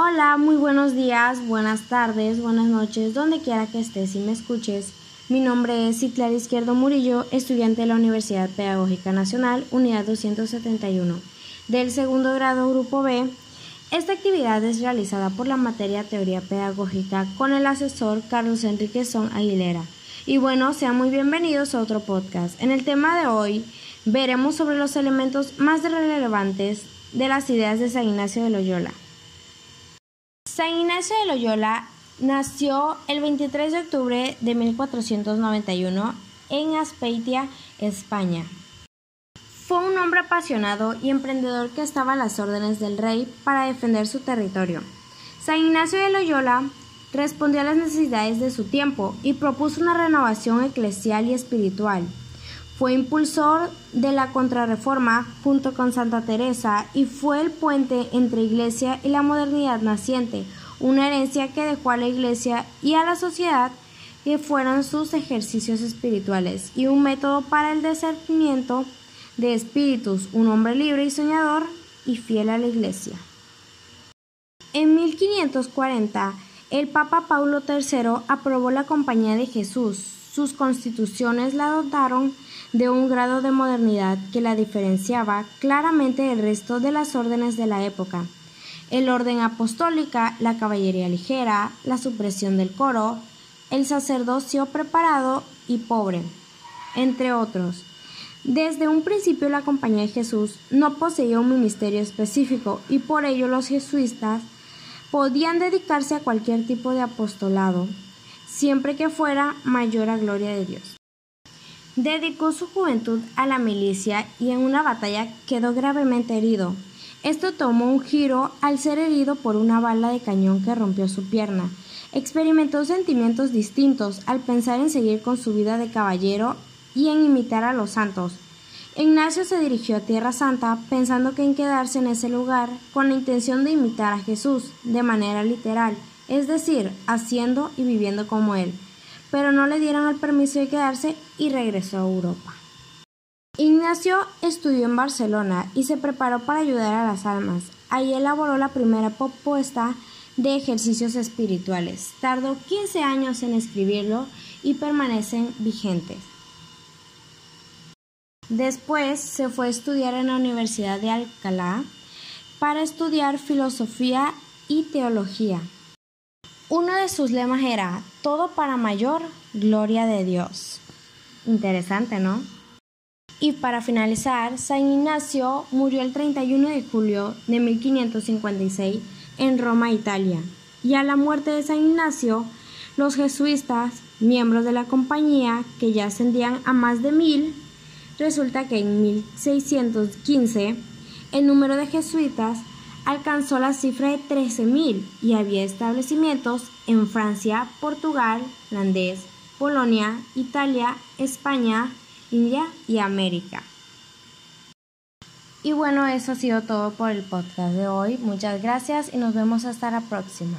Hola, muy buenos días, buenas tardes, buenas noches, donde quiera que estés y me escuches. Mi nombre es Citlar Izquierdo Murillo, estudiante de la Universidad Pedagógica Nacional, Unidad 271, del segundo grado Grupo B. Esta actividad es realizada por la materia Teoría Pedagógica con el asesor Carlos Enrique Son Aguilera. Y bueno, sean muy bienvenidos a otro podcast. En el tema de hoy veremos sobre los elementos más relevantes de las ideas de San Ignacio de Loyola. San Ignacio de Loyola nació el 23 de octubre de 1491 en Aspeitia, España. Fue un hombre apasionado y emprendedor que estaba a las órdenes del rey para defender su territorio. San Ignacio de Loyola respondió a las necesidades de su tiempo y propuso una renovación eclesial y espiritual. Fue impulsor de la contrarreforma junto con Santa Teresa y fue el puente entre Iglesia y la modernidad naciente, una herencia que dejó a la Iglesia y a la sociedad que fueron sus ejercicios espirituales y un método para el discernimiento de espíritus, un hombre libre y soñador y fiel a la Iglesia. En 1540, el Papa Paulo III aprobó la Compañía de Jesús. Sus constituciones la dotaron de un grado de modernidad que la diferenciaba claramente del resto de las órdenes de la época. El orden apostólica, la caballería ligera, la supresión del coro, el sacerdocio preparado y pobre, entre otros. Desde un principio la Compañía de Jesús no poseía un ministerio específico y por ello los jesuitas podían dedicarse a cualquier tipo de apostolado, siempre que fuera mayor a gloria de Dios. Dedicó su juventud a la milicia y en una batalla quedó gravemente herido. Esto tomó un giro al ser herido por una bala de cañón que rompió su pierna. Experimentó sentimientos distintos al pensar en seguir con su vida de caballero y en imitar a los santos. Ignacio se dirigió a Tierra Santa pensando que en quedarse en ese lugar con la intención de imitar a Jesús de manera literal, es decir, haciendo y viviendo como él pero no le dieron el permiso de quedarse y regresó a Europa. Ignacio estudió en Barcelona y se preparó para ayudar a las almas. Ahí elaboró la primera propuesta de ejercicios espirituales. Tardó 15 años en escribirlo y permanecen vigentes. Después se fue a estudiar en la Universidad de Alcalá para estudiar filosofía y teología. Uno de sus lemas era todo para mayor gloria de Dios. Interesante, ¿no? Y para finalizar, San Ignacio murió el 31 de julio de 1556 en Roma, Italia. Y a la muerte de San Ignacio, los jesuitas, miembros de la compañía, que ya ascendían a más de mil, resulta que en 1615 el número de jesuitas alcanzó la cifra de 13.000 y había establecimientos en Francia, Portugal, Holandés, Polonia, Italia, España, India y América. Y bueno, eso ha sido todo por el podcast de hoy. Muchas gracias y nos vemos hasta la próxima.